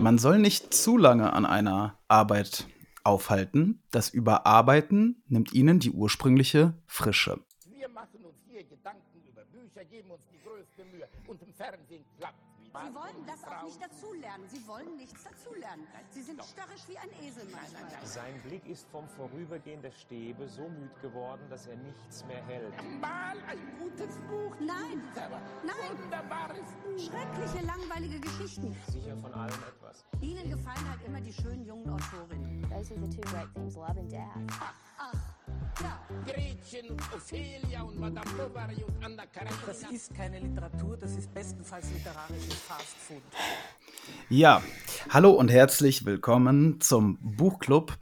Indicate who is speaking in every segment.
Speaker 1: Man soll nicht zu lange an einer Arbeit aufhalten. Das Überarbeiten nimmt ihnen die ursprüngliche Frische. Wir machen uns hier Gedanken über Bücher, geben uns die größte Mühe und im Fernsehen klappt
Speaker 2: Sie wollen das auch nicht dazulernen. Sie wollen nichts dazulernen. Sie sind störrisch wie ein Esel manchmal.
Speaker 3: Sein Blick ist vom Vorübergehen der Stäbe so müd geworden, dass er nichts mehr hält.
Speaker 2: Mal ein gutes Buch. Nein, nein. Wunderbares Buch. Schreckliche, langweilige Geschichten.
Speaker 3: Sicher von allem etwas.
Speaker 2: Ihnen gefallen halt immer die schönen jungen Autorinnen.
Speaker 4: Those are the two great themes, love and death.
Speaker 2: Gretchen und Ophelia und Madame Bovary und Anna Karenina.
Speaker 5: Das ist keine Literatur, das ist bestenfalls literarisches Fastfood.
Speaker 1: Ja, hallo und herzlich willkommen zum Buchclub.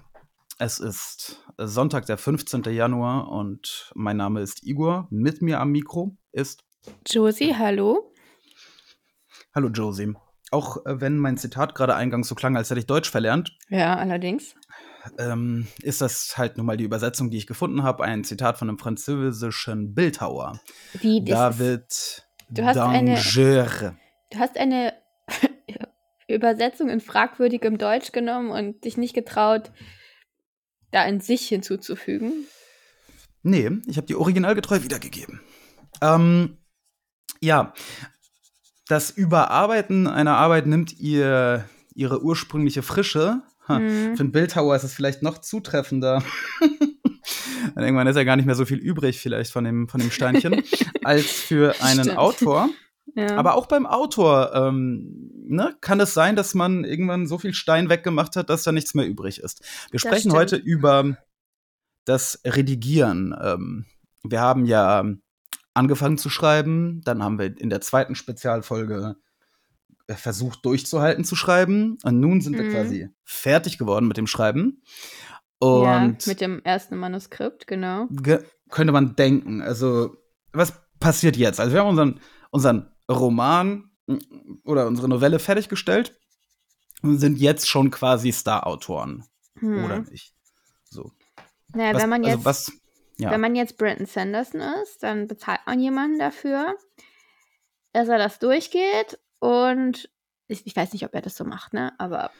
Speaker 1: Es ist Sonntag, der 15. Januar und mein Name ist Igor. Mit mir am Mikro ist
Speaker 6: Josie, hallo.
Speaker 1: Hallo Josie. Auch äh, wenn mein Zitat gerade eingangs so klang, als hätte ich Deutsch verlernt.
Speaker 6: Ja, allerdings
Speaker 1: ähm, ist das halt nun mal die Übersetzung, die ich gefunden habe. Ein Zitat von einem französischen Bildhauer.
Speaker 6: Wie
Speaker 1: David
Speaker 6: du hast
Speaker 1: Danger.
Speaker 6: Eine, du hast eine Übersetzung in fragwürdigem Deutsch genommen und dich nicht getraut, da ein sich hinzuzufügen.
Speaker 1: Nee, ich habe die originalgetreu wiedergegeben. Ähm, ja, das Überarbeiten einer Arbeit nimmt ihr ihre ursprüngliche Frische, Mhm. Für einen Bildhauer ist es vielleicht noch zutreffender. Dann irgendwann ist ja gar nicht mehr so viel übrig, vielleicht von dem, von dem Steinchen, als für einen Stimmt. Autor. Ja. Aber auch beim Autor ähm, ne, kann es sein, dass man irgendwann so viel Stein weggemacht hat, dass da nichts mehr übrig ist. Wir sprechen heute über das Redigieren. Ähm, wir haben ja angefangen zu schreiben, dann haben wir in der zweiten Spezialfolge versucht durchzuhalten zu schreiben. Und nun sind mhm. wir quasi fertig geworden mit dem Schreiben. Und ja,
Speaker 6: mit dem ersten Manuskript, genau.
Speaker 1: Könnte man denken. Also, was passiert jetzt? Also, wir haben unseren, unseren Roman oder unsere Novelle fertiggestellt und sind jetzt schon quasi Star-Autoren. Hm. Oder nicht? So.
Speaker 6: Naja, was, wenn man also jetzt. Also was, ja. Wenn man jetzt Brenton Sanderson ist, dann bezahlt man jemanden dafür, dass er das durchgeht und ich, ich weiß nicht, ob er das so macht, ne? Aber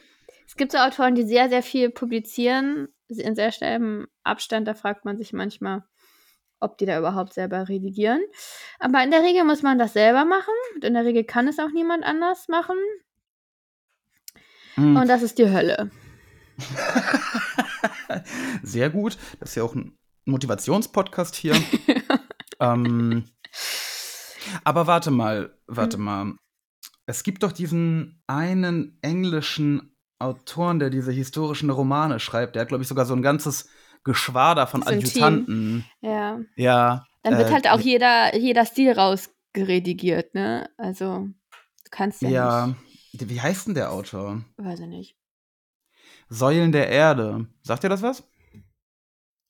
Speaker 6: es gibt so Autoren, die sehr, sehr viel publizieren, in sehr schnellem Abstand. Da fragt man sich manchmal, ob die da überhaupt selber redigieren. Aber in der Regel muss man das selber machen. Und in der Regel kann es auch niemand anders machen. Mhm. Und das ist die Hölle.
Speaker 1: Sehr gut. Das ist ja auch ein Motivationspodcast hier. ähm, aber warte mal, warte mhm. mal. Es gibt doch diesen einen englischen Autoren, der diese historischen Romane schreibt. Der hat, glaube ich, sogar so ein ganzes Geschwader von Adjutanten.
Speaker 6: Ja.
Speaker 1: Ja.
Speaker 6: Dann wird äh, halt auch jeder, jeder Stil rausgeredigiert, ne? Also, du kannst ja, ja
Speaker 1: nicht. Wie heißt denn der Autor?
Speaker 6: Weiß ich nicht.
Speaker 1: Säulen der Erde. Sagt ihr das was?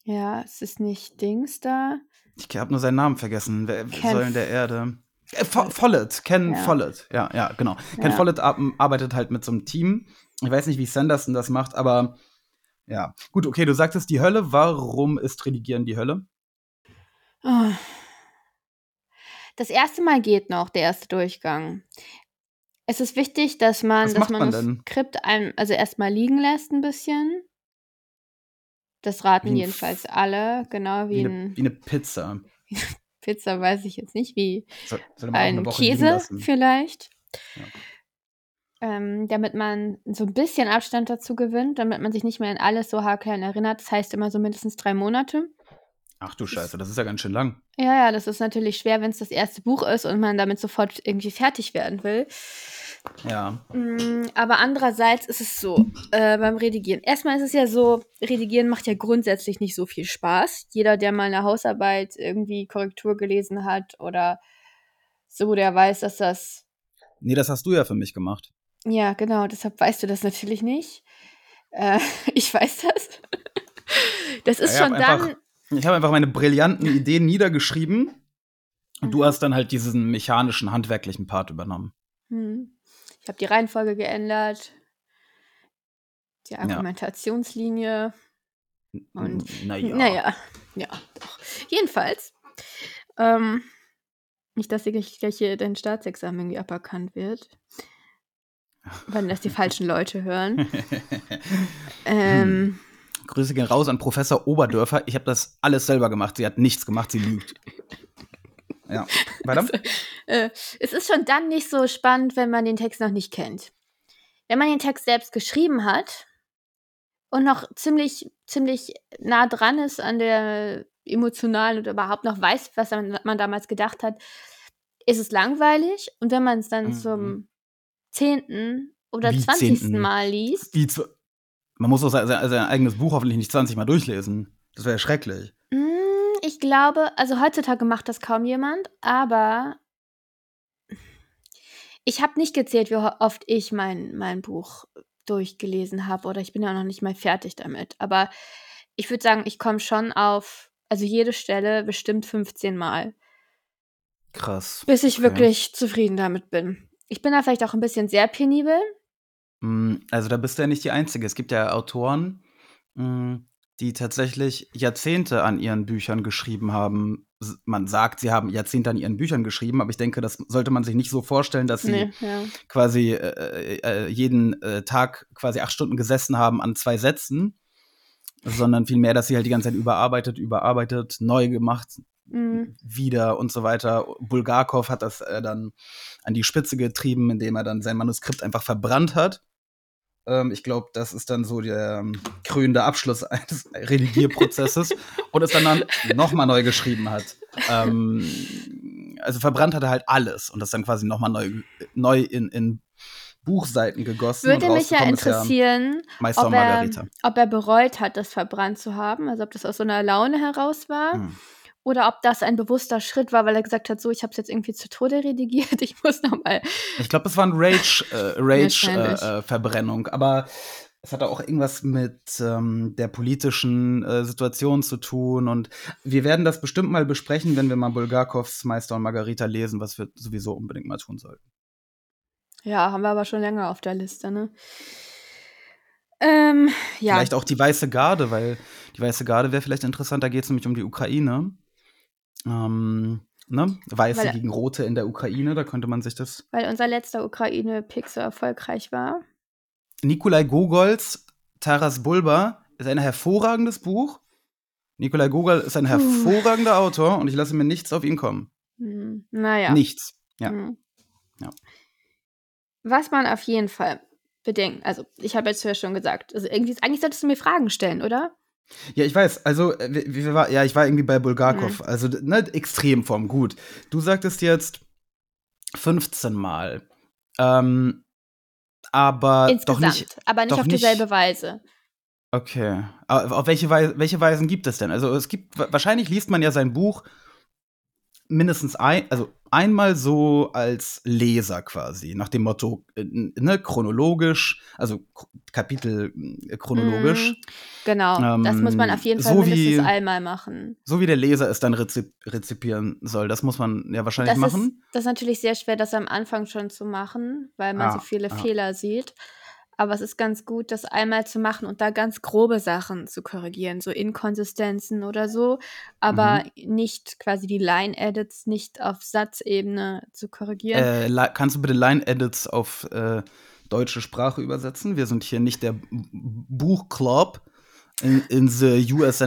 Speaker 6: Ja, es ist nicht Dings da.
Speaker 1: Ich habe nur seinen Namen vergessen. Säulen der Erde. Äh, Follett, Ken ja. Follett, ja, ja, genau. Ken ja. Follett arbeitet halt mit so einem Team. Ich weiß nicht, wie Sanderson das macht, aber ja. Gut, okay, du sagtest die Hölle. Warum ist Redigieren die Hölle?
Speaker 6: Oh. Das erste Mal geht noch, der erste Durchgang. Es ist wichtig, dass man
Speaker 1: Was
Speaker 6: das
Speaker 1: Manuskript
Speaker 6: einem, also erstmal liegen lässt ein bisschen. Das raten jedenfalls alle, genau wie,
Speaker 1: wie,
Speaker 6: eine,
Speaker 1: ein, wie eine Pizza.
Speaker 6: Pizza weiß ich jetzt nicht, wie so, ein Käse vielleicht. Ja. Ähm, damit man so ein bisschen Abstand dazu gewinnt, damit man sich nicht mehr an alles so haarklein erinnert. Das heißt immer so mindestens drei Monate.
Speaker 1: Ach du Scheiße, das ist ja ganz schön lang.
Speaker 6: Ja, ja, das ist natürlich schwer, wenn es das erste Buch ist und man damit sofort irgendwie fertig werden will.
Speaker 1: Ja.
Speaker 6: Mm, aber andererseits ist es so, äh, beim Redigieren. Erstmal ist es ja so, Redigieren macht ja grundsätzlich nicht so viel Spaß. Jeder, der mal eine Hausarbeit irgendwie Korrektur gelesen hat oder so, der weiß, dass das.
Speaker 1: Nee, das hast du ja für mich gemacht.
Speaker 6: Ja, genau, deshalb weißt du das natürlich nicht. Äh, ich weiß das. das ist ja, schon dann.
Speaker 1: Ich habe einfach meine brillanten Ideen niedergeschrieben und du mhm. hast dann halt diesen mechanischen, handwerklichen Part übernommen.
Speaker 6: Hm. Ich habe die Reihenfolge geändert, die Argumentationslinie.
Speaker 1: Ja. Und naja.
Speaker 6: Naja, ja, doch. Jedenfalls. Ähm, nicht, dass dir gleich hier dein Staatsexamen irgendwie aberkannt wird. wenn das die falschen Leute hören. ähm,
Speaker 1: Grüße gehen raus an Professor Oberdörfer. Ich habe das alles selber gemacht. Sie hat nichts gemacht, sie lügt. Ja, weiter. Also,
Speaker 6: äh, es ist schon dann nicht so spannend, wenn man den Text noch nicht kennt. Wenn man den Text selbst geschrieben hat und noch ziemlich, ziemlich nah dran ist an der emotionalen oder überhaupt noch weiß, was man damals gedacht hat, ist es langweilig. Und wenn man es dann mhm. zum zehnten oder zwanzigsten Mal liest.
Speaker 1: Wie zu, man muss auch sein, sein, eigenes Buch hoffentlich nicht 20 Mal durchlesen. Das wäre ja schrecklich.
Speaker 6: Mm, ich glaube, also heutzutage macht das kaum jemand, aber ich habe nicht gezählt, wie oft ich mein, mein Buch durchgelesen habe oder ich bin ja noch nicht mal fertig damit. Aber ich würde sagen, ich komme schon auf, also jede Stelle bestimmt 15 Mal.
Speaker 1: Krass.
Speaker 6: Bis ich okay. wirklich zufrieden damit bin. Ich bin da vielleicht auch ein bisschen sehr penibel.
Speaker 1: Mm, also da bist du ja nicht die Einzige. Es gibt ja Autoren, mm, die tatsächlich Jahrzehnte an ihren Büchern geschrieben haben. Man sagt, sie haben Jahrzehnte an ihren Büchern geschrieben, aber ich denke, das sollte man sich nicht so vorstellen, dass sie nee, ja. quasi äh, äh, jeden äh, Tag quasi acht Stunden gesessen haben an zwei Sätzen, sondern vielmehr, dass sie halt die ganze Zeit überarbeitet, überarbeitet, neu gemacht, mhm. wieder und so weiter. Bulgakov hat das äh, dann an die Spitze getrieben, indem er dann sein Manuskript einfach verbrannt hat. Ähm, ich glaube, das ist dann so der ähm, krönende Abschluss eines Redigierprozesses und es dann, dann nochmal neu geschrieben hat. Ähm, also verbrannt hat er halt alles und das dann quasi nochmal neu, neu in, in Buchseiten gegossen.
Speaker 6: Würde mich ja interessieren, ob, er, ob, er, bereut hat, das verbrannt zu haben. Also ob das aus so einer Laune heraus war. Hm oder ob das ein bewusster Schritt war, weil er gesagt hat, so, ich habe es jetzt irgendwie zu Tode redigiert, ich muss nochmal.
Speaker 1: Ich glaube, es war ein Rage-Verbrennung, äh, Rage, äh, aber es hatte auch irgendwas mit ähm, der politischen äh, Situation zu tun. Und wir werden das bestimmt mal besprechen, wenn wir mal Bulgakovs Meister und Margarita lesen, was wir sowieso unbedingt mal tun sollten.
Speaker 6: Ja, haben wir aber schon länger auf der Liste, ne? Ähm, ja.
Speaker 1: Vielleicht auch die Weiße Garde, weil die Weiße Garde wäre vielleicht interessant, da geht es nämlich um die Ukraine. Ähm, ne? Weiße weil, gegen Rote in der Ukraine, da könnte man sich das.
Speaker 6: Weil unser letzter Ukraine-Pick so erfolgreich war.
Speaker 1: Nikolai Gogols Taras Bulba ist ein hervorragendes Buch. Nikolai Gogol ist ein hervorragender Autor und ich lasse mir nichts auf ihn kommen.
Speaker 6: Hm, naja.
Speaker 1: Nichts. Ja. Hm.
Speaker 6: ja. Was man auf jeden Fall bedenken, also ich habe jetzt ja schon gesagt, also irgendwie, eigentlich solltest du mir Fragen stellen, oder?
Speaker 1: Ja, ich weiß. Also, äh, wie war, ja, ich war irgendwie bei Bulgakov. Mhm. Also, ne, Extremform, gut. Du sagtest jetzt 15 Mal. Ähm, aber Insgesamt, doch nicht.
Speaker 6: Aber nicht auf dieselbe nicht, Weise.
Speaker 1: Okay. Auf welche, Weise, welche Weisen gibt es denn? Also, es gibt, wahrscheinlich liest man ja sein Buch mindestens ein, also einmal so als Leser quasi, nach dem Motto, äh, ne, chronologisch, also Kapitel äh, chronologisch. Mm,
Speaker 6: genau, ähm, das muss man auf jeden Fall so mindestens wie, einmal machen.
Speaker 1: So wie der Leser es dann rezip rezipieren soll, das muss man ja wahrscheinlich
Speaker 6: das
Speaker 1: machen.
Speaker 6: Ist, das ist natürlich sehr schwer, das am Anfang schon zu machen, weil man ah, so viele ah. Fehler sieht. Aber es ist ganz gut, das einmal zu machen und da ganz grobe Sachen zu korrigieren, so Inkonsistenzen oder so, aber mhm. nicht quasi die Line-Edits nicht auf Satzebene zu korrigieren.
Speaker 1: Äh, kannst du bitte Line-Edits auf äh, deutsche Sprache übersetzen? Wir sind hier nicht der Buchclub in, in the USA.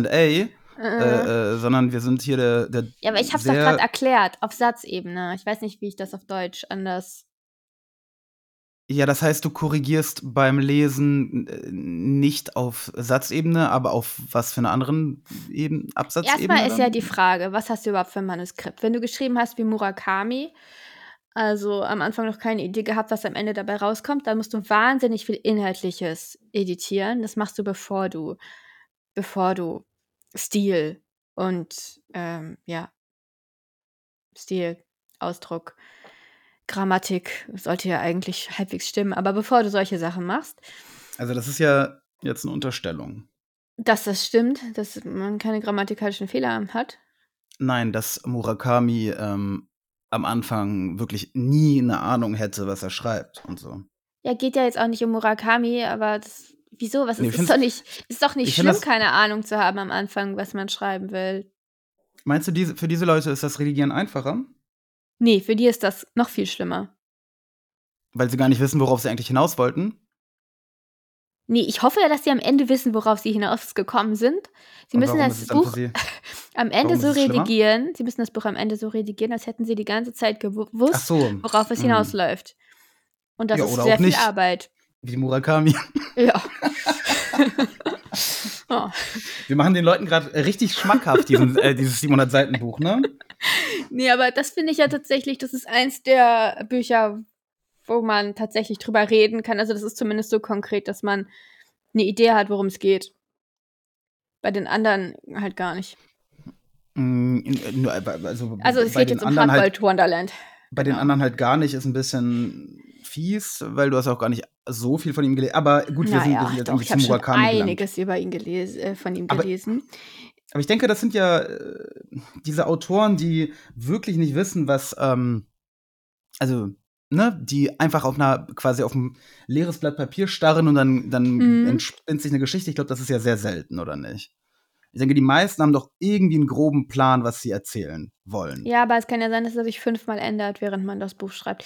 Speaker 1: Äh, äh, sondern wir sind hier der. der
Speaker 6: ja, aber ich habe es doch gerade erklärt, auf Satzebene. Ich weiß nicht, wie ich das auf Deutsch anders
Speaker 1: ja, das heißt, du korrigierst beim Lesen äh, nicht auf Satzebene, aber auf was für eine anderen Eben Absatzebene?
Speaker 6: Erstmal ist ja die Frage, was hast du überhaupt für ein Manuskript? Wenn du geschrieben hast wie Murakami, also am Anfang noch keine Idee gehabt, was am Ende dabei rauskommt, dann musst du wahnsinnig viel Inhaltliches editieren. Das machst du, bevor du, bevor du Stil und ähm, ja, Stil, Ausdruck Grammatik sollte ja eigentlich halbwegs stimmen, aber bevor du solche Sachen machst.
Speaker 1: Also, das ist ja jetzt eine Unterstellung.
Speaker 6: Dass das stimmt, dass man keine grammatikalischen Fehler hat?
Speaker 1: Nein, dass Murakami ähm, am Anfang wirklich nie eine Ahnung hätte, was er schreibt und so.
Speaker 6: Ja, geht ja jetzt auch nicht um Murakami, aber das, wieso? Was ist, nee, ist doch nicht, ist doch nicht schlimm, das, keine Ahnung zu haben am Anfang, was man schreiben will.
Speaker 1: Meinst du, diese, für diese Leute ist das Redigieren einfacher?
Speaker 6: Nee, für die ist das noch viel schlimmer.
Speaker 1: Weil sie gar nicht wissen, worauf sie eigentlich hinaus wollten?
Speaker 6: Nee, ich hoffe ja, dass sie am Ende wissen, worauf sie hinausgekommen sind. Sie
Speaker 1: Und
Speaker 6: müssen das Buch am Ende so
Speaker 1: schlimmer?
Speaker 6: redigieren. Sie müssen das Buch am Ende so redigieren, als hätten sie die ganze Zeit gewusst,
Speaker 1: so.
Speaker 6: worauf es
Speaker 1: Mhm.
Speaker 6: hinausläuft. Und das
Speaker 1: Ja,
Speaker 6: ist sehr viel. Arbeit.
Speaker 1: Wie Murakami.
Speaker 6: Ja. oh.
Speaker 1: Wir machen den Leuten gerade richtig schmackhaft, diesen, äh, dieses 700-Seiten-Buch, ne?
Speaker 6: Nee, aber das finde ich ja tatsächlich, das ist eins der Bücher, wo man tatsächlich drüber reden kann. Also das ist zumindest so konkret, dass man eine Idee hat, worum es geht. Bei den anderen halt gar nicht.
Speaker 1: Mm, nur, äh, Also,
Speaker 6: Also es
Speaker 1: bei
Speaker 6: geht
Speaker 1: den
Speaker 6: jetzt um
Speaker 1: anderen halt,
Speaker 6: Wonderland.
Speaker 1: Bei den
Speaker 6: Genau.
Speaker 1: anderen halt gar nicht, ist ein bisschen fies, weil du hast auch gar nicht so viel von ihm gelesen. Aber gut, wir sind, wir
Speaker 6: Naja,
Speaker 1: sind jetzt
Speaker 6: doch,
Speaker 1: irgendwie
Speaker 6: ich habe schon
Speaker 1: Murakami gelangt.
Speaker 6: einiges über ihn gelesen, äh, von ihm
Speaker 1: Aber-
Speaker 6: gelesen.
Speaker 1: Aber ich denke, das sind ja äh, diese Autoren, die wirklich nicht wissen, was, ähm, also, ne, die einfach auf einer, quasi auf ein leeres Blatt Papier starren und dann, dann
Speaker 6: Mhm.
Speaker 1: entspinnt sich eine Geschichte. Ich glaube, das ist ja sehr selten, oder nicht? Ich denke, die meisten haben doch irgendwie einen groben Plan, was sie erzählen wollen.
Speaker 6: Ja, aber es kann ja sein, dass er sich fünfmal ändert, während man das Buch schreibt.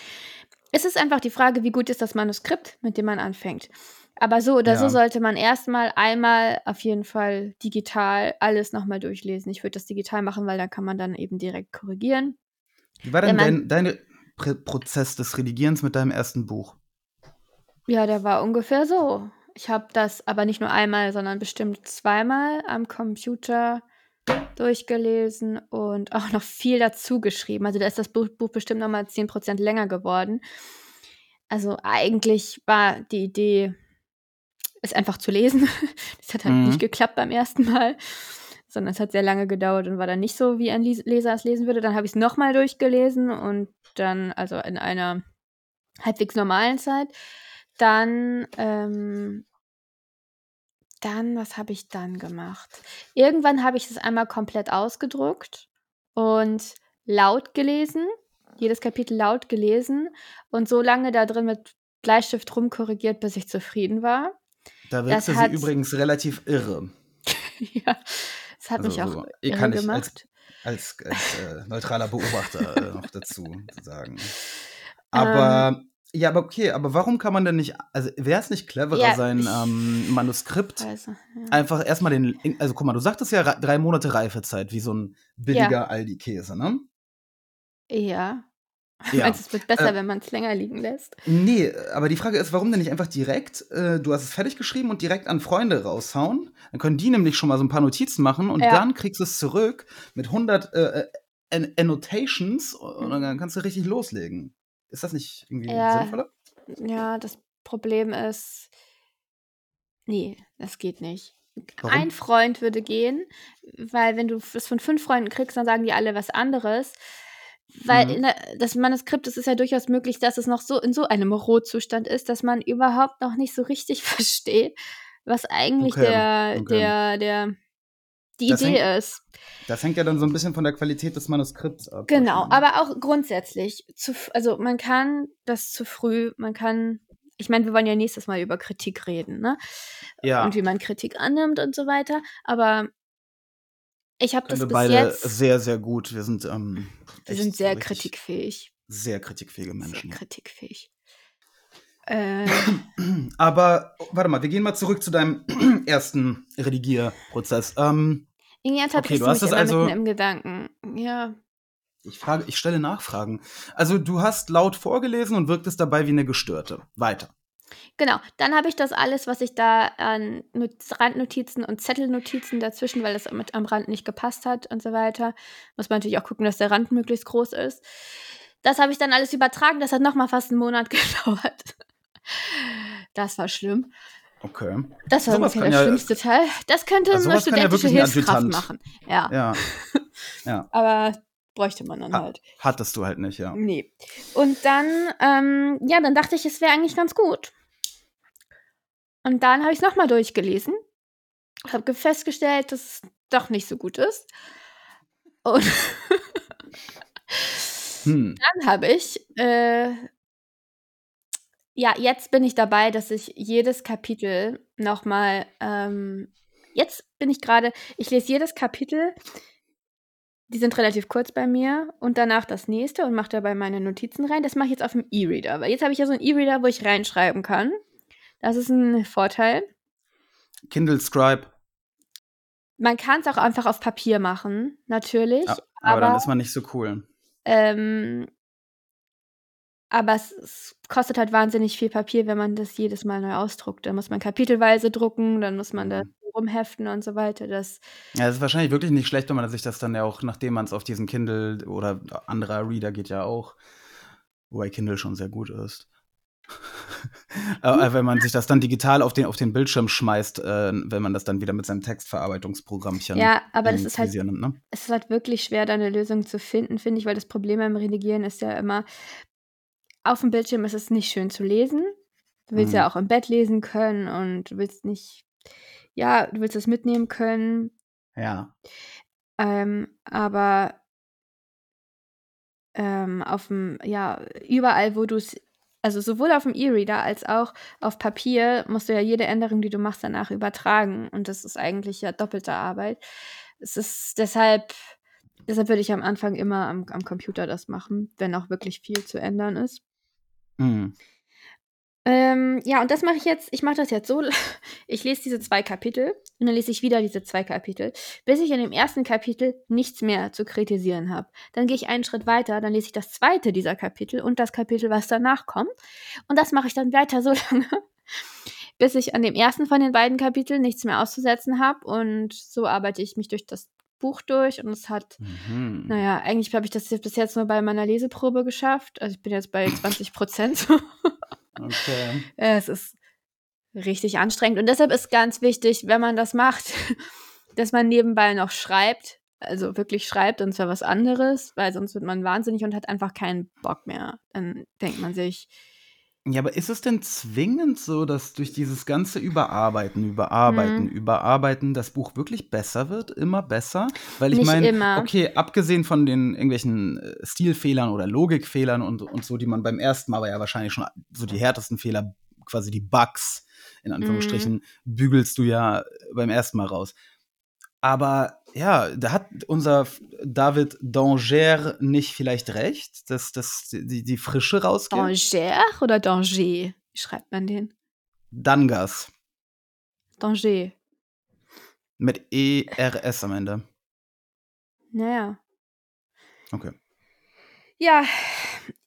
Speaker 6: Es ist einfach die Frage, wie gut ist das Manuskript, mit dem man anfängt. Aber so oder so
Speaker 1: Ja.
Speaker 6: sollte man erstmal einmal auf jeden Fall digital alles nochmal durchlesen. Ich würde das digital machen, weil da kann man dann eben direkt korrigieren.
Speaker 1: Wie war denn dein, dein Pr Prozess des Redigierens mit deinem ersten Buch?
Speaker 6: Ja, der war ungefähr so. Ich habe das aber nicht nur einmal, sondern bestimmt zweimal am Computer durchgelesen und auch noch viel dazu geschrieben. Also da ist das Buch, Buch bestimmt noch mal 10% länger geworden. Also eigentlich war die Idee, es einfach zu lesen. Das hat halt
Speaker 1: Mhm.
Speaker 6: nicht geklappt beim ersten Mal, sondern es hat sehr lange gedauert und war dann nicht so, wie ein Leser es lesen würde. Dann habe ich es nochmal durchgelesen und dann, also in einer halbwegs normalen Zeit. Dann, ähm, dann, was habe ich dann gemacht? Irgendwann habe ich es einmal komplett ausgedruckt und laut gelesen, jedes Kapitel laut gelesen und so lange da drin mit Bleistift rumkorrigiert, bis ich zufrieden war.
Speaker 1: Da
Speaker 6: Das
Speaker 1: wirkte sie übrigens relativ irre.
Speaker 6: ja, es hat mich
Speaker 1: Also
Speaker 6: auch
Speaker 1: so, ich
Speaker 6: irre
Speaker 1: kann ich als,
Speaker 6: gemacht.
Speaker 1: als, als äh, neutraler Beobachter äh, noch dazu sagen. Aber
Speaker 6: Ähm.
Speaker 1: Ja, aber okay, aber warum kann man denn nicht, also wäre es nicht cleverer,
Speaker 6: Ja,
Speaker 1: sein ähm, Manuskript
Speaker 6: Also, ja.
Speaker 1: einfach erstmal den, also guck mal, du sagtest ja drei Monate Reifezeit, wie so ein billiger Aldi-Käse, ne?
Speaker 6: ja.
Speaker 1: Ja.
Speaker 6: Meinst du, es wird besser,
Speaker 1: Äh,
Speaker 6: wenn man es länger liegen lässt?
Speaker 1: Nee, aber die Frage ist, warum denn nicht einfach direkt, äh, du hast es fertig geschrieben und direkt an Freunde raushauen? Dann können die nämlich schon mal so ein paar Notizen machen und
Speaker 6: Ja.
Speaker 1: dann kriegst du es zurück mit 100 äh, äh, An- Annotations und dann kannst du richtig loslegen. Ist das nicht irgendwie
Speaker 6: Ja.
Speaker 1: sinnvoller?
Speaker 6: Ja, das Problem ist, nee, das geht nicht.
Speaker 1: Warum?
Speaker 6: Ein Freund würde gehen, weil wenn du es von fünf Freunden kriegst, dann sagen die alle was anderes. Weil
Speaker 1: Mhm.
Speaker 6: der, das Manuskript, es ist ja durchaus möglich, dass es noch so in so einem Rohzustand ist, dass man überhaupt noch nicht so richtig versteht, was eigentlich
Speaker 1: Okay,
Speaker 6: der,
Speaker 1: okay.
Speaker 6: der, der, die
Speaker 1: Das
Speaker 6: Idee
Speaker 1: hängt-
Speaker 6: ist.
Speaker 1: Das hängt ja dann so ein bisschen von der Qualität des Manuskripts ab.
Speaker 6: Genau, aber auch grundsätzlich. Zu, also man kann das zu früh, man kann, ich meine, wir wollen ja nächstes Mal über Kritik reden, ne?
Speaker 1: ja,
Speaker 6: Und wie man Kritik annimmt und so weiter. Aber ich habe das
Speaker 1: wir
Speaker 6: bis
Speaker 1: beide
Speaker 6: jetzt.
Speaker 1: sehr, sehr gut. Wir sind, ähm,
Speaker 6: wir sind sehr kritikfähig.
Speaker 1: Sehr kritikfähige
Speaker 6: Sehr
Speaker 1: Menschen.
Speaker 6: kritikfähig. Äh,
Speaker 1: Aber warte mal, wir gehen mal zurück zu deinem ersten Redigierprozess. Ähm,
Speaker 6: irgendwie
Speaker 1: Okay, du hast das also-
Speaker 6: mitten im Gedanken. Ja,
Speaker 1: ich frage, ich stelle Nachfragen. Also du hast laut vorgelesen und wirktest dabei wie eine Gestörte. Weiter.
Speaker 6: genau. Dann habe ich das alles, was ich da an Not Randnotizen und Zettelnotizen dazwischen, weil das mit am Rand nicht gepasst hat und so weiter. Muss man natürlich auch gucken, dass der Rand möglichst groß ist. Das habe ich dann alles übertragen. Das hat noch mal fast einen Monat gedauert. Das war schlimm.
Speaker 1: Okay.
Speaker 6: Das war
Speaker 1: Sowas
Speaker 6: ungefähr der
Speaker 1: ja-
Speaker 6: schlimmste Teil. Das könnte
Speaker 1: Also
Speaker 6: eine
Speaker 1: ja
Speaker 6: studentische
Speaker 1: ein
Speaker 6: Hilfskraft machen. Ja,
Speaker 1: Ja,
Speaker 6: aber bräuchte man dann
Speaker 1: Ha-
Speaker 6: halt.
Speaker 1: hattest du halt nicht, ja.
Speaker 6: Nee. Und dann, ähm, ja, dann dachte ich, es wäre eigentlich ganz gut. Und dann habe ich es nochmal durchgelesen. Habe festgestellt, dass es doch nicht so gut ist. Und
Speaker 1: Hm.
Speaker 6: dann habe ich, äh, ja, jetzt bin ich dabei, dass ich jedes Kapitel nochmal, ähm, jetzt bin ich gerade, ich lese jedes Kapitel die sind relativ kurz bei mir und danach das nächste und mache dabei meine Notizen rein. Das mache ich jetzt auf dem E-Reader, weil jetzt habe ich ja so einen E-Reader, wo ich reinschreiben kann. Das ist ein Vorteil.
Speaker 1: Kindle Scribe.
Speaker 6: Man kann es auch einfach auf Papier machen, natürlich. Ja,
Speaker 1: aber, aber, dann ist man nicht so cool.
Speaker 6: Ähm, aber es, es, kostet halt wahnsinnig viel Papier, wenn man das jedes Mal neu ausdruckt. Da muss man kapitelweise drucken, dann muss man mhm. das rumheften und so weiter. Das
Speaker 1: ja, es ist wahrscheinlich wirklich nicht schlecht, wenn man sich das dann ja auch, nachdem man es auf diesem Kindle oder anderer Reader geht ja auch, wobei Kindle schon sehr gut ist. wenn man sich das dann digital auf den, auf den Bildschirm schmeißt, äh, wenn man das dann wieder mit seinem Textverarbeitungsprogrammchen
Speaker 6: Ja, aber das ist halt, nimmt, ne? es ist halt wirklich schwer, da eine Lösung zu finden, finde ich, weil das Problem beim Redigieren ist ja immer, auf dem Bildschirm ist es nicht schön zu lesen. Du willst mhm. ja auch im Bett lesen können und du willst nicht ja, du willst das mitnehmen können.
Speaker 1: Ja.
Speaker 6: Ähm, aber ähm, auf dem, ja, überall, wo du es, also sowohl auf dem E-Reader als auch auf Papier, musst du ja jede Änderung, die du machst, danach übertragen. Und das ist eigentlich ja doppelte Arbeit. Es ist deshalb, deshalb würde ich am Anfang immer am, am Computer das machen, wenn auch wirklich viel zu ändern ist. Mhm. Ähm, ja, und das mache ich jetzt ich mache das jetzt so, ich lese diese zwei Kapitel und dann lese ich wieder diese zwei Kapitel, bis ich in dem ersten Kapitel nichts mehr zu kritisieren habe. Dann gehe ich einen Schritt weiter, dann lese ich das zweite dieser Kapitel und das Kapitel, was danach kommt. Und das mache ich dann weiter so lange, bis ich an dem ersten von den beiden Kapiteln nichts mehr auszusetzen habe. Und so arbeite ich mich durch das Buch durch und es hat, mhm. naja, eigentlich habe ich das bis jetzt nur bei meiner Leseprobe geschafft. Also ich bin jetzt bei 20 Prozent.
Speaker 1: Okay.
Speaker 6: Es ist richtig anstrengend. Und deshalb ist ganz wichtig, wenn man das macht, dass man nebenbei noch schreibt. Also wirklich schreibt und zwar was anderes, weil sonst wird man wahnsinnig und hat einfach keinen Bock mehr. Dann denkt man sich,
Speaker 1: ja, aber ist es denn zwingend so, dass durch dieses ganze Überarbeiten, Überarbeiten, mhm. Überarbeiten das Buch wirklich besser wird? Immer besser? Weil ich meine, okay, abgesehen von den irgendwelchen äh, Stilfehlern oder Logikfehlern und, und so, die man beim ersten Mal, aber ja wahrscheinlich schon so die härtesten Fehler, quasi die Bugs, in Anführungsstrichen, mhm. bügelst du ja beim ersten Mal raus. Aber ja, da hat unser David Danger nicht vielleicht recht, dass, dass die, die Frische rausgeht.
Speaker 6: Danger oder Danger? Wie schreibt man den?
Speaker 1: Dangas.
Speaker 6: Danger.
Speaker 1: Mit E-R-S am Ende.
Speaker 6: Naja.
Speaker 1: Okay.
Speaker 6: Ja,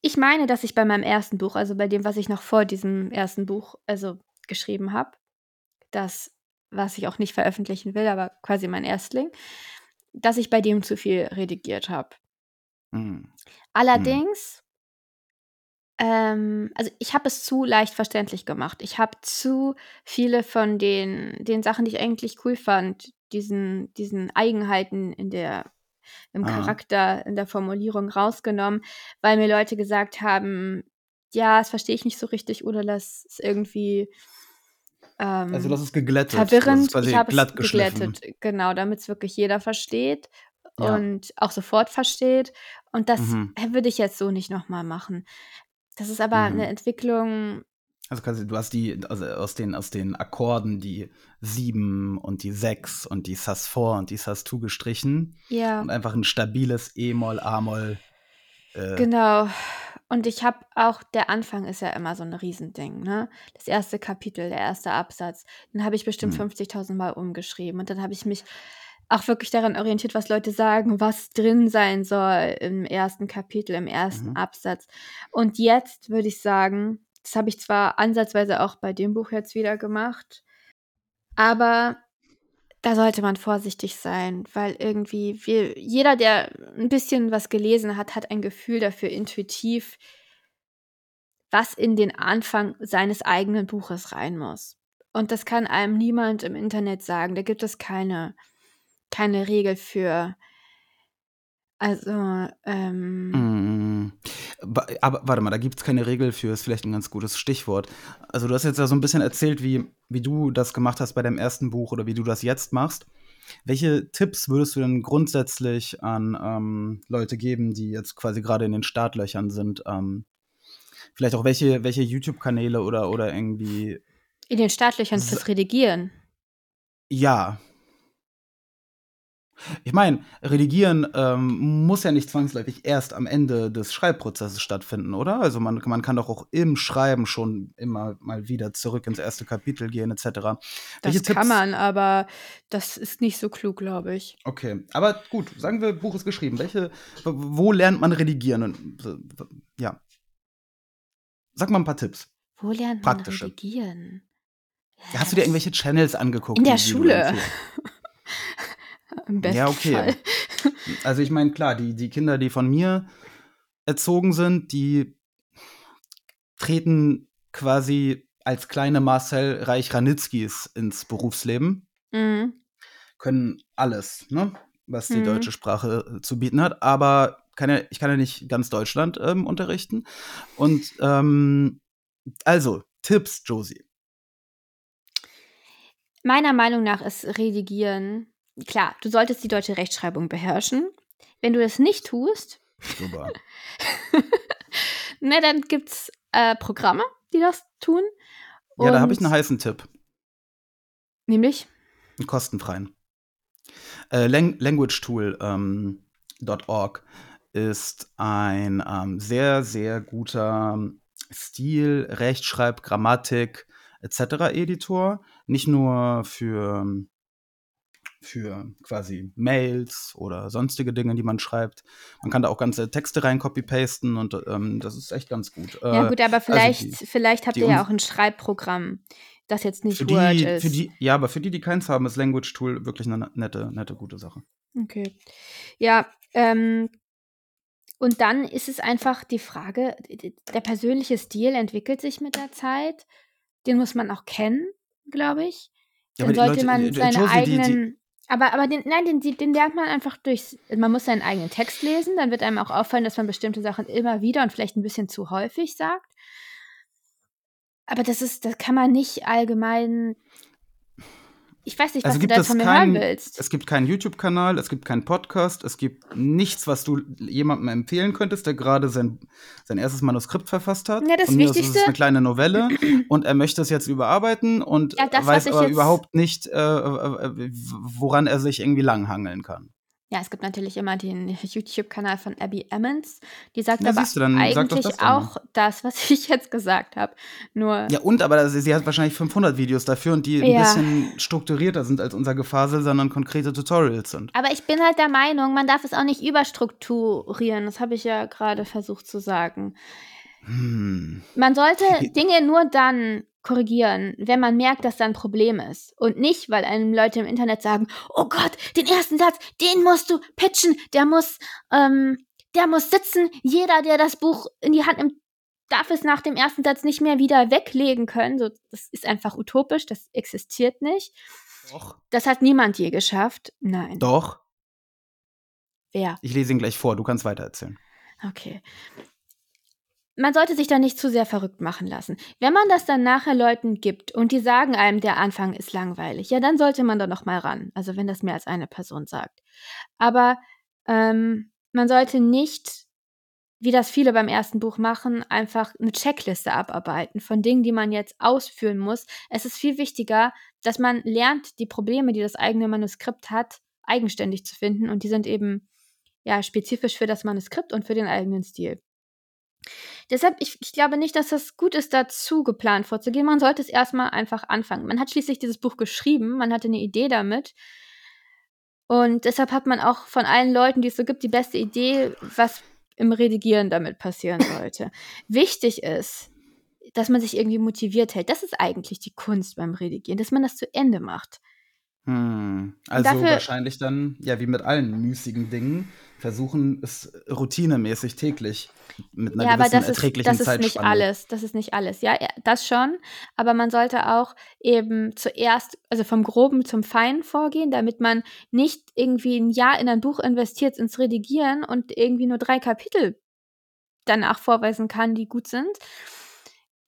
Speaker 6: ich meine, dass ich bei meinem ersten Buch, also bei dem, was ich noch vor diesem ersten Buch also geschrieben habe, dass was ich auch nicht veröffentlichen will, aber quasi mein Erstling, dass ich bei dem zu viel redigiert habe. Mhm. Allerdings, mhm. ähm, also ich habe es zu leicht verständlich gemacht. Ich habe zu viele von den, den Sachen, die ich eigentlich cool fand, diesen, diesen Eigenheiten in der im ah. Charakter, in der Formulierung rausgenommen, weil mir Leute gesagt haben, ja, das verstehe ich nicht so richtig oder das ist irgendwie
Speaker 1: ähm, also das ist geglättet.
Speaker 6: Verwirrend. ich habe es geglättet, genau, damit es wirklich jeder versteht ja. und auch sofort versteht. Und das mhm. würde ich jetzt so nicht nochmal machen. Das ist aber mhm. eine Entwicklung.
Speaker 1: Also quasi, du hast die, also aus den, aus den Akkorden die 7 und die 6 und die Sus4 und die Sus2 gestrichen.
Speaker 6: Ja.
Speaker 1: Und einfach ein stabiles E-Moll, A-Moll.
Speaker 6: Äh, genau. Und ich habe auch der Anfang ist ja immer so ein Riesending, ne? Das erste Kapitel, der erste Absatz, den habe ich bestimmt Mhm. 50.000 Mal umgeschrieben und dann habe ich mich auch wirklich daran orientiert, was Leute sagen, was drin sein soll im ersten Kapitel, im ersten Mhm. Absatz. Und jetzt würde ich sagen, das habe ich zwar ansatzweise auch bei dem Buch jetzt wieder gemacht, aber da sollte man vorsichtig sein, weil irgendwie wir, jeder, der ein bisschen was gelesen hat, hat ein Gefühl dafür intuitiv, was in den Anfang seines eigenen Buches rein muss. Und das kann einem niemand im Internet sagen. Da gibt es keine, keine Regel für. Also, ähm.
Speaker 1: Mm. Aber warte mal, da gibt es keine Regel für, ist vielleicht ein ganz gutes Stichwort. Also, du hast jetzt ja so ein bisschen erzählt, wie, wie du das gemacht hast bei deinem ersten Buch oder wie du das jetzt machst. Welche Tipps würdest du denn grundsätzlich an ähm, Leute geben, die jetzt quasi gerade in den Startlöchern sind? Ähm, vielleicht auch welche, welche YouTube-Kanäle oder, oder irgendwie.
Speaker 6: In den Startlöchern fürs Redigieren.
Speaker 1: Ja, Ich meine, redigieren ähm, muss ja nicht zwangsläufig erst am Ende des Schreibprozesses stattfinden, oder? Also man, man kann doch auch im Schreiben schon immer mal wieder zurück ins erste Kapitel gehen, etc.
Speaker 6: Das Welche kann Tipps? man, aber das ist nicht so klug, glaube ich.
Speaker 1: Okay, aber gut, sagen wir, Buch ist geschrieben. Welche, wo lernt man redigieren? Ja. Sag mal ein paar Tipps.
Speaker 6: Wo lernt man Praktische. redigieren?
Speaker 1: Ja, hast du dir irgendwelche Channels angeguckt?
Speaker 6: In der Schule.
Speaker 1: Im besten ja, okay. Fall. Also ich meine, klar, die, die Kinder, die von mir erzogen sind, die treten quasi als kleine Marcel Reich-Ranitzkis ins Berufsleben. Mhm. Können alles, ne? was die mhm. deutsche Sprache äh, zu bieten hat. Aber kann ja, ich kann ja nicht ganz Deutschland ähm, unterrichten. Und ähm, also, Tipps, Josie.
Speaker 6: Meiner Meinung nach ist Redigieren klar, du solltest die deutsche Rechtschreibung beherrschen. Wenn du das nicht tust, Super. ne, dann gibt es äh, Programme, die das tun.
Speaker 1: ja, da habe ich einen heißen Tipp.
Speaker 6: Nämlich?
Speaker 1: Einen kostenfreien. Äh, Lang LanguageTool.org ähm, ist ein ähm, sehr, sehr guter Stil, Rechtschreib, Grammatik etc. Editor. Nicht nur für für quasi Mails oder sonstige Dinge, die man schreibt. Man kann da auch ganze Texte rein copy-pasten und ähm, das ist echt ganz gut.
Speaker 6: Ja, gut, aber vielleicht, also die, vielleicht habt ihr ja auch ein Schreibprogramm, das jetzt nicht
Speaker 1: für
Speaker 6: Word
Speaker 1: die,
Speaker 6: ist.
Speaker 1: Für die, ja, aber für die, die keins haben, ist Language Tool wirklich eine nette, nette, gute Sache.
Speaker 6: Okay. Ja, ähm, und dann ist es einfach die Frage, der persönliche Stil entwickelt sich mit der Zeit. Den muss man auch kennen, glaube ich. Dann ja, sollte Leute, man seine Josie, eigenen. Die, die, aber, aber den, nein, den, den lernt man einfach durch. Man muss seinen eigenen Text lesen, dann wird einem auch auffallen, dass man bestimmte Sachen immer wieder und vielleicht ein bisschen zu häufig sagt. Aber das ist, das kann man nicht allgemein ich weiß nicht, also was du da von mir kein, hören willst.
Speaker 1: Es gibt keinen YouTube-Kanal, es gibt keinen Podcast, es gibt nichts, was du jemandem empfehlen könntest, der gerade sein, sein erstes Manuskript verfasst hat.
Speaker 6: Ja, das Von Wichtigste.
Speaker 1: Mir ist eine kleine Novelle und er möchte es jetzt überarbeiten und ja, das, weiß aber überhaupt nicht, äh, äh, woran er sich irgendwie langhangeln kann.
Speaker 6: Ja, es gibt natürlich immer den YouTube-Kanal von Abby Emmons. Die sagt ja, aber du, eigentlich das auch das, was ich jetzt gesagt habe. Nur
Speaker 1: ja, und aber sie hat wahrscheinlich 500 Videos dafür und die ja. ein bisschen strukturierter sind als unser Gefasel, sondern konkrete Tutorials sind.
Speaker 6: Aber ich bin halt der Meinung, man darf es auch nicht überstrukturieren. Das habe ich ja gerade versucht zu sagen. Hm. Man sollte Dinge nur dann korrigieren, wenn man merkt, dass da ein Problem ist. Und nicht, weil einem Leute im Internet sagen, oh Gott, den ersten Satz, den musst du pitchen, der muss, ähm, der muss sitzen. Jeder, der das Buch in die Hand nimmt, darf es nach dem ersten Satz nicht mehr wieder weglegen können. So, das ist einfach utopisch, das existiert nicht. Doch. Das hat niemand je geschafft. Nein.
Speaker 1: Doch.
Speaker 6: Wer?
Speaker 1: Ich lese ihn gleich vor, du kannst weitererzählen.
Speaker 6: Okay man sollte sich da nicht zu sehr verrückt machen lassen. Wenn man das dann nachher Leuten gibt und die sagen einem, der Anfang ist langweilig, ja, dann sollte man da noch mal ran. Also wenn das mehr als eine Person sagt. Aber ähm, man sollte nicht, wie das viele beim ersten Buch machen, einfach eine Checkliste abarbeiten von Dingen, die man jetzt ausführen muss. Es ist viel wichtiger, dass man lernt, die Probleme, die das eigene Manuskript hat, eigenständig zu finden. Und die sind eben ja spezifisch für das Manuskript und für den eigenen Stil. Deshalb, ich, ich glaube nicht, dass das gut ist, dazu geplant vorzugehen. Man sollte es erstmal einfach anfangen. Man hat schließlich dieses Buch geschrieben, man hatte eine Idee damit. Und deshalb hat man auch von allen Leuten, die es so gibt, die beste Idee, was im Redigieren damit passieren sollte. Wichtig ist, dass man sich irgendwie motiviert hält. Das ist eigentlich die Kunst beim Redigieren, dass man das zu Ende macht.
Speaker 1: Hm. Also dafür, wahrscheinlich dann, ja, wie mit allen müßigen Dingen, versuchen es routinemäßig täglich mit einer ja, gewissen aber das erträglichen
Speaker 6: ist, das ist nicht alles. Das ist nicht alles. Ja, das schon. Aber man sollte auch eben zuerst, also vom Groben zum Feinen vorgehen, damit man nicht irgendwie ein Jahr in ein Buch investiert ins Redigieren und irgendwie nur drei Kapitel danach vorweisen kann, die gut sind.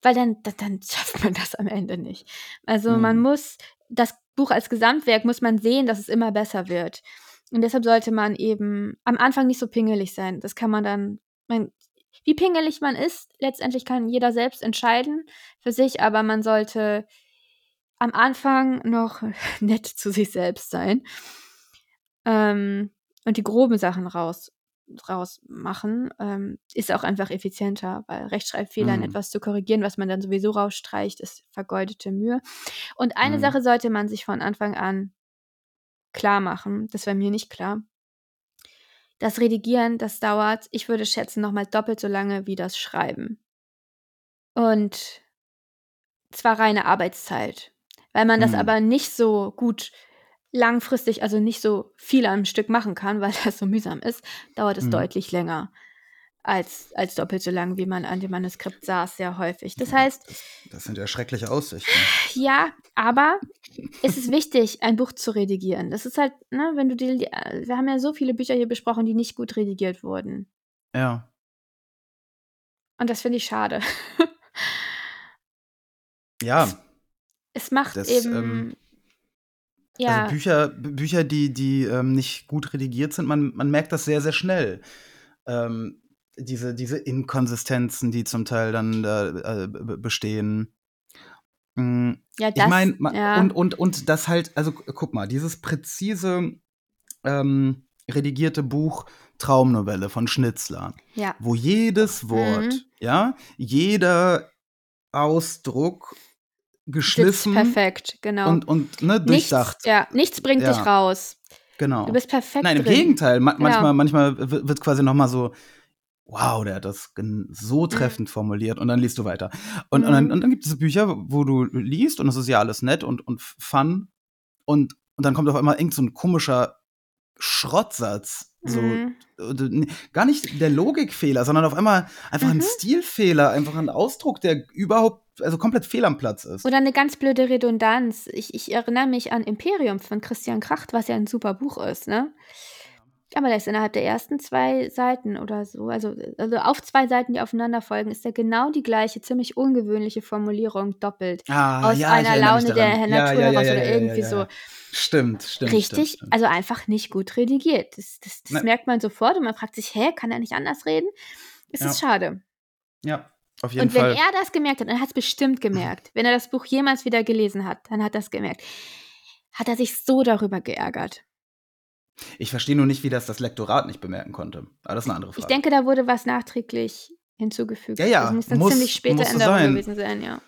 Speaker 6: Weil dann, dann schafft man das am Ende nicht. Also hm. man muss das Buch als Gesamtwerk muss man sehen, dass es immer besser wird. Und deshalb sollte man eben am Anfang nicht so pingelig sein. Das kann man dann, man, wie pingelig man ist, letztendlich kann jeder selbst entscheiden für sich, aber man sollte am Anfang noch nett zu sich selbst sein. ähm, und die groben Sachen raus rausmachen, ähm, ist auch einfach effizienter, weil Rechtschreibfehler in
Speaker 1: Mhm.
Speaker 6: etwas zu korrigieren, was man dann sowieso rausstreicht, ist vergeudete Mühe. Und eine
Speaker 1: Mhm.
Speaker 6: Sache sollte man sich von Anfang an klar machen, das war mir nicht klar. Das Redigieren, das dauert, ich würde schätzen, nochmal doppelt so lange wie das Schreiben. Und zwar reine Arbeitszeit. Weil man das
Speaker 1: Mhm.
Speaker 6: aber nicht so gut langfristig, also nicht so viel am Stück machen kann, weil das so mühsam ist, dauert es
Speaker 1: Mhm.
Speaker 6: deutlich länger als, als doppelt so lang, wie man an dem Manuskript saß, sehr häufig. Das heißt,
Speaker 1: Das, das sind ja schreckliche Aussichten.
Speaker 6: ja, aber es ist wichtig, ein Buch zu redigieren. Das ist halt, ne, wenn du die, wir haben ja so viele Bücher hier besprochen, die nicht gut redigiert wurden.
Speaker 1: Ja.
Speaker 6: Und das finde ich schade.
Speaker 1: Ja,
Speaker 6: Es macht
Speaker 1: Das,
Speaker 6: eben,
Speaker 1: ähm,
Speaker 6: ja,
Speaker 1: also Bücher, Bücher, die, die ähm, nicht gut redigiert sind, man, man merkt das sehr, sehr schnell. Ähm, diese, diese Inkonsistenzen, die zum Teil dann da äh, bestehen. Mm,
Speaker 6: ja,
Speaker 1: Ich
Speaker 6: das,
Speaker 1: meine,
Speaker 6: ja,
Speaker 1: und, und, und das halt, also gu- guck mal, dieses präzise ähm, redigierte Buch Traumnovelle von Schnitzler,
Speaker 6: ja,
Speaker 1: wo jedes Wort,
Speaker 6: Mhm.
Speaker 1: ja, jeder Ausdruck
Speaker 6: sitzt
Speaker 1: geschliffen
Speaker 6: perfekt, genau.
Speaker 1: und, und ne,
Speaker 6: nichts,
Speaker 1: durchdacht.
Speaker 6: ja, nichts bringt
Speaker 1: Ja.
Speaker 6: dich raus.
Speaker 1: Genau.
Speaker 6: Du bist perfekt
Speaker 1: Nein, im
Speaker 6: drin.
Speaker 1: Gegenteil. Ma manchmal,
Speaker 6: Ja.
Speaker 1: manchmal wi- wird quasi noch mal so, wow, der hat das so treffend formuliert und dann liest du weiter. Und, und, dann,
Speaker 6: Mhm.
Speaker 1: und dann gibt es Bücher, wo du liest und das ist ja alles nett und, und fun und, und dann kommt auf einmal irgend so ein komischer Schrottsatz. So,
Speaker 6: Mhm.
Speaker 1: gar nicht der Logikfehler, sondern auf einmal einfach ein
Speaker 6: Mhm.
Speaker 1: Stilfehler, einfach ein Ausdruck, der überhaupt, also komplett fehl am Platz ist.
Speaker 6: Oder eine ganz blöde Redundanz. Ich, ich erinnere mich an Imperium von Christian Kracht, was ja ein super Buch ist, ne? Aber da ist innerhalb der ersten zwei Seiten oder so, also, also auf zwei Seiten, die aufeinander folgen, ist da genau die gleiche, ziemlich ungewöhnliche Formulierung doppelt.
Speaker 1: Ah,
Speaker 6: Aus
Speaker 1: ja,
Speaker 6: einer Laune der. Natur heraus oder
Speaker 1: ja,
Speaker 6: irgendwie
Speaker 1: ja,
Speaker 6: so.
Speaker 1: ja. Stimmt, stimmt.
Speaker 6: Richtig,
Speaker 1: Stimmt,
Speaker 6: also einfach nicht gut redigiert. Das, das, das
Speaker 1: Ne.
Speaker 6: merkt man sofort und man fragt sich, hä, kann er nicht anders reden? Es ist schade.
Speaker 1: Ja, auf jeden
Speaker 6: Und wenn
Speaker 1: Fall.
Speaker 6: er das gemerkt hat, und er hat es bestimmt gemerkt, wenn er das Buch jemals wieder gelesen hat, dann hat er es gemerkt, hat er sich so darüber geärgert.
Speaker 1: Ich verstehe nur nicht, wie das das Lektorat nicht bemerken konnte. Aber das ist eine andere Frage.
Speaker 6: Ich denke, da wurde was nachträglich hinzugefügt.
Speaker 1: Ja, ja,
Speaker 6: Das muss eine
Speaker 1: muss-
Speaker 6: ziemlich späte
Speaker 1: muss so
Speaker 6: Änderung
Speaker 1: sein.
Speaker 6: gewesen sein, ja.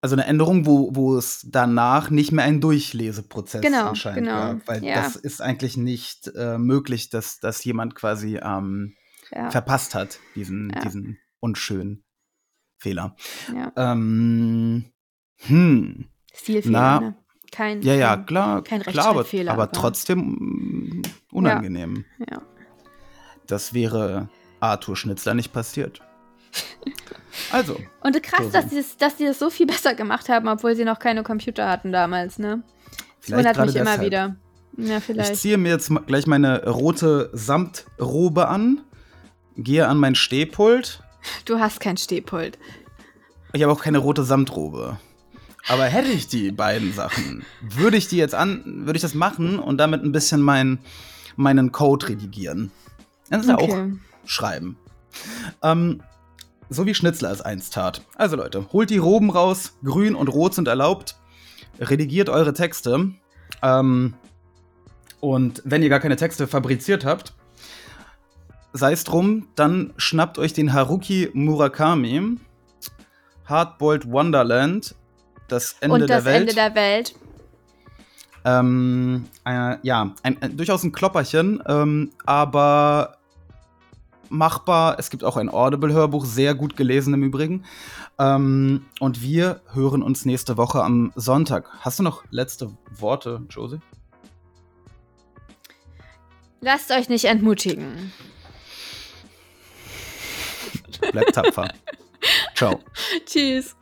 Speaker 1: also eine Änderung, wo, wo es danach nicht mehr ein Durchleseprozess
Speaker 6: Genau,
Speaker 1: anscheinend
Speaker 6: genau,
Speaker 1: gab. Weil
Speaker 6: ja.
Speaker 1: das ist eigentlich nicht äh, möglich, dass, dass jemand quasi ähm,
Speaker 6: Ja,
Speaker 1: verpasst hat, diesen,
Speaker 6: Ja.
Speaker 1: diesen unschönen Fehler.
Speaker 6: ja.
Speaker 1: Ähm, hm.
Speaker 6: Stilfehler,
Speaker 1: Na,
Speaker 6: ne? Kein,
Speaker 1: Ja, ja, klar,
Speaker 6: kein
Speaker 1: klar aber, aber
Speaker 6: aber-
Speaker 1: trotzdem mm, unangenehm.
Speaker 6: Ja.
Speaker 1: Das wäre Arthur Schnitzler nicht passiert. Also,
Speaker 6: Und krass,
Speaker 1: So,
Speaker 6: dass
Speaker 1: so.
Speaker 6: die, das, dass die das so viel besser gemacht haben, obwohl sie noch keine Computer hatten damals, ne? Das
Speaker 1: Vielleicht
Speaker 6: wundert mich immer
Speaker 1: deshalb.
Speaker 6: wieder. Ja,
Speaker 1: ich
Speaker 6: vielleicht.
Speaker 1: ziehe mir jetzt gleich meine rote Samtrobe an, gehe an mein Stehpult.
Speaker 6: Du hast kein Stehpult.
Speaker 1: Ich habe auch keine rote Samtrobe. Aber hätte ich die beiden Sachen, würde ich die jetzt an, würde ich das machen und damit ein bisschen mein, meinen Code redigieren. Das ist ja auch
Speaker 6: Okay.
Speaker 1: schreiben. Ähm, so wie Schnitzler es einst tat. Also Leute, holt die Roben raus, grün und rot sind erlaubt, redigiert eure Texte. Ähm, und wenn ihr gar keine Texte fabriziert habt, sei es drum, dann schnappt euch den Haruki Murakami, Hardboiled Wonderland, das Ende
Speaker 6: Und das
Speaker 1: der Welt.
Speaker 6: Ende der Welt.
Speaker 1: Ähm, äh, ja, ein, ein, durchaus ein Klopperchen, ähm, aber machbar. Es gibt auch ein Audible-Hörbuch, sehr gut gelesen im Übrigen. Ähm, und wir hören uns nächste Woche am Sonntag. Hast du noch letzte Worte, Josie?
Speaker 6: Lasst euch nicht entmutigen.
Speaker 1: Bleibt tapfer. Ciao.
Speaker 6: Tschüss.